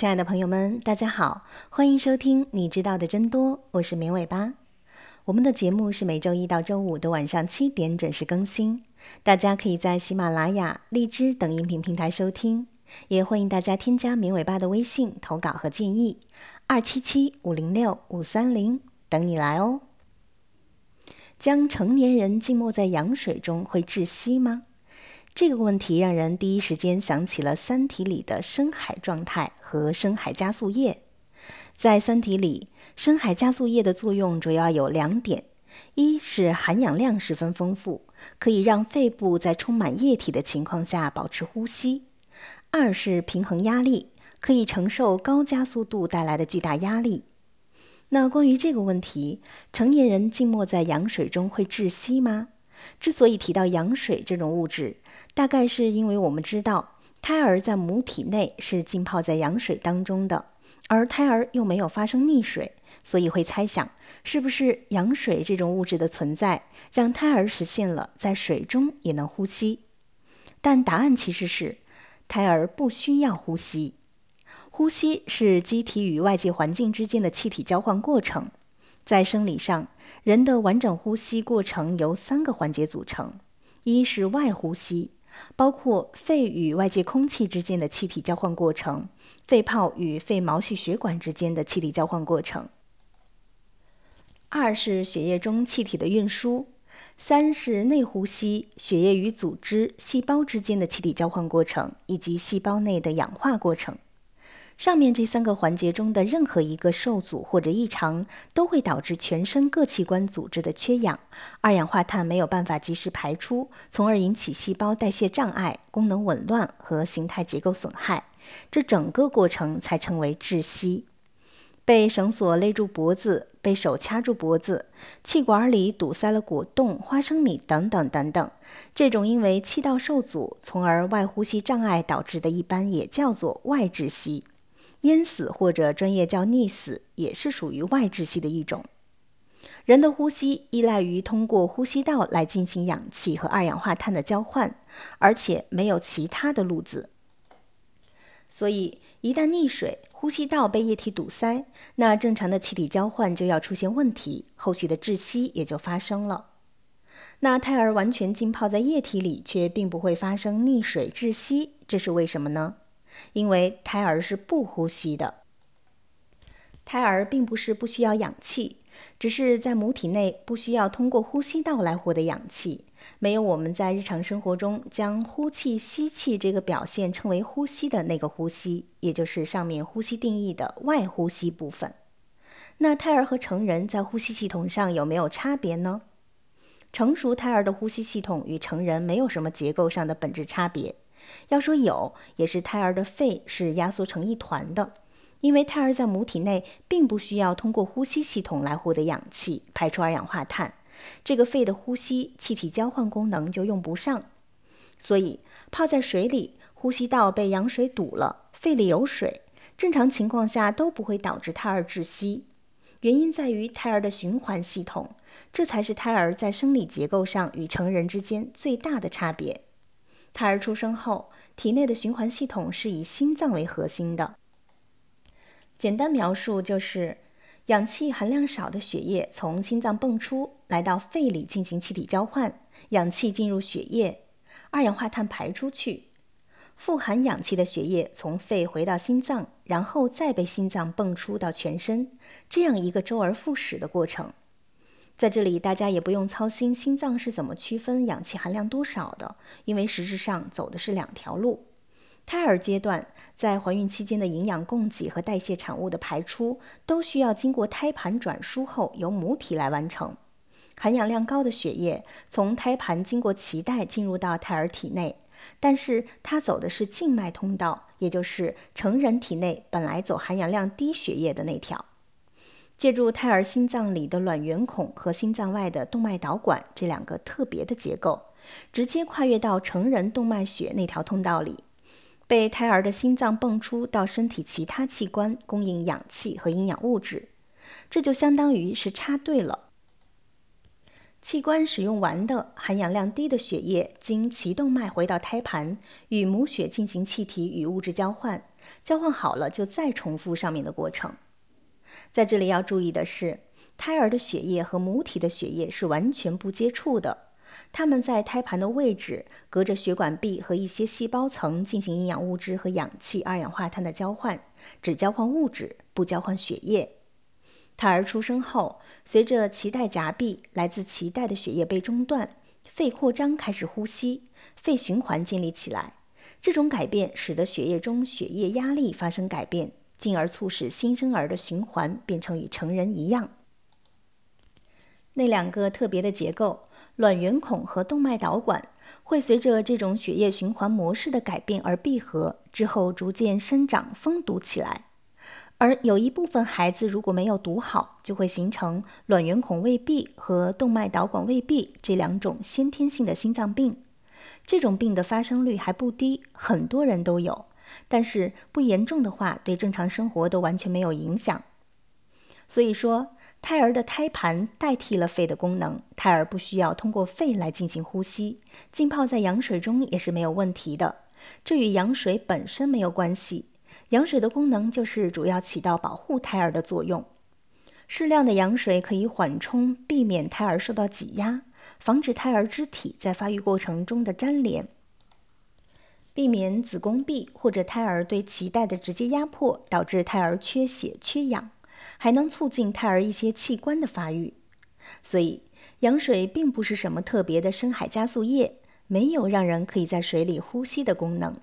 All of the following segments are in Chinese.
亲爱的朋友们，大家好，欢迎收听《你知道的真多》，我是绵尾巴。我们的节目是每周一到周五的晚上七点准时更新，大家可以在喜马拉雅、荔枝等音频平台收听，也欢迎大家添加绵尾巴的微信投稿和建议，二七七五零六五三零，等你来哦。将成年人浸没在羊水中会窒息吗？这个问题让人第一时间想起了《三体》里的深海状态和深海加速液。在《三体》里，深海加速液的作用主要有两点：一是含氧量十分丰富，可以让肺部在充满液体的情况下保持呼吸；二是平衡压力，可以承受高加速度带来的巨大压力。那关于这个问题，成年人浸没在羊水中会窒息吗？之所以提到羊水这种物质，大概是因为我们知道胎儿在母体内是浸泡在羊水当中的，而胎儿又没有发生溺水，所以会猜想是不是羊水这种物质的存在让胎儿实现了在水中也能呼吸。但答案其实是，胎儿不需要呼吸。呼吸是机体与外界环境之间的气体交换过程。在生理上，人的完整呼吸过程由三个环节组成：一是外呼吸，包括肺与外界空气之间的气体交换过程，肺泡与肺毛细血管之间的气体交换过程；二是血液中气体的运输；三是内呼吸，血液与组织、细胞之间的气体交换过程，以及细胞内的氧化过程。上面这三个环节中的任何一个受阻或者异常，都会导致全身各器官组织的缺氧，二氧化碳没有办法及时排出，从而引起细胞代谢障碍、功能紊乱和形态结构损害。这整个过程才称为窒息。被绳索勒住脖子，被手掐住脖子，气管里堵塞了果冻、花生米等等等等，这种因为气道受阻，从而外呼吸障碍导致的，一般也叫做外窒息。淹死或者专业叫溺死，也是属于外窒息的一种。人的呼吸依赖于通过呼吸道来进行氧气和二氧化碳的交换，而且没有其他的路子。所以，一旦溺水，呼吸道被液体堵塞，那正常的气体交换就要出现问题，后续的窒息也就发生了。那胎儿完全浸泡在液体里，却并不会发生溺水窒息，这是为什么呢？因为胎儿是不呼吸的，胎儿并不是不需要氧气，只是在母体内不需要通过呼吸道来获得氧气，没有我们在日常生活中将呼气、吸气这个表现称为呼吸的那个呼吸，也就是上面呼吸定义的外呼吸部分。那胎儿和成人在呼吸系统上有没有差别呢？成熟胎儿的呼吸系统与成人没有什么结构上的本质差别。要说有，也是胎儿的肺是压缩成一团的，因为胎儿在母体内并不需要通过呼吸系统来获得氧气、排出二氧化碳，这个肺的呼吸气体交换功能就用不上。所以泡在水里，呼吸道被羊水堵了，肺里有水，正常情况下都不会导致胎儿窒息。原因在于胎儿的循环系统，这才是胎儿在生理结构上与成人之间最大的差别。胎儿出生后，体内的循环系统是以心脏为核心的。简单描述就是，氧气含量少的血液从心脏泵出来到肺里进行气体交换，氧气进入血液，二氧化碳排出去。富含氧气的血液从肺回到心脏，然后再被心脏泵出到全身，这样一个周而复始的过程。在这里，大家也不用操心心脏是怎么区分氧气含量多少的，因为实质上走的是两条路。胎儿阶段在怀孕期间的营养供给和代谢产物的排出，都需要经过胎盘转输后由母体来完成。含氧量高的血液从胎盘经过脐带进入到胎儿体内，但是它走的是静脉通道，也就是成人体内本来走含氧量低血液的那条。借助胎儿心脏里的卵圆孔和心脏外的动脉导管这两个特别的结构，直接跨越到成人动脉血那条通道里，被胎儿的心脏泵出到身体其他器官供应氧气和营养物质，这就相当于是插队了。器官使用完的含氧量低的血液经脐动脉回到胎盘，与母血进行气体与物质交换，交换好了就再重复上面的过程。在这里要注意的是，胎儿的血液和母体的血液是完全不接触的，它们在胎盘的位置隔着血管壁和一些细胞层进行营养物质和氧气、二氧化碳的交换，只交换物质，不交换血液。胎儿出生后，随着脐带夹壁，来自脐带的血液被中断，肺扩张，开始呼吸，肺循环建立起来。这种改变使得血液中血液压力发生改变，进而促使新生儿的循环变成与成人一样。那两个特别的结构——卵圆孔和动脉导管，会随着这种血液循环模式的改变而闭合，之后逐渐生长封堵起来。而有一部分孩子如果没有堵好，就会形成卵圆孔未闭和动脉导管未闭这两种先天性的心脏病。这种病的发生率还不低，很多人都有，但是不严重的话，对正常生活都完全没有影响。所以说，胎儿的胎盘代替了肺的功能，胎儿不需要通过肺来进行呼吸，浸泡在羊水中也是没有问题的。这与羊水本身没有关系，羊水的功能就是主要起到保护胎儿的作用。适量的羊水可以缓冲，避免胎儿受到挤压。防止胎儿肢体在发育过程中的粘连，避免子宫壁或者胎儿对脐带的直接压迫，导致胎儿缺血缺氧，还能促进胎儿一些器官的发育。所以，羊水并不是什么特别的深海加速液，没有让人可以在水里呼吸的功能。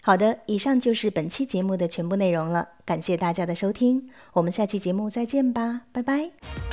好的，以上就是本期节目的全部内容了，感谢大家的收听，我们下期节目再见吧，拜拜。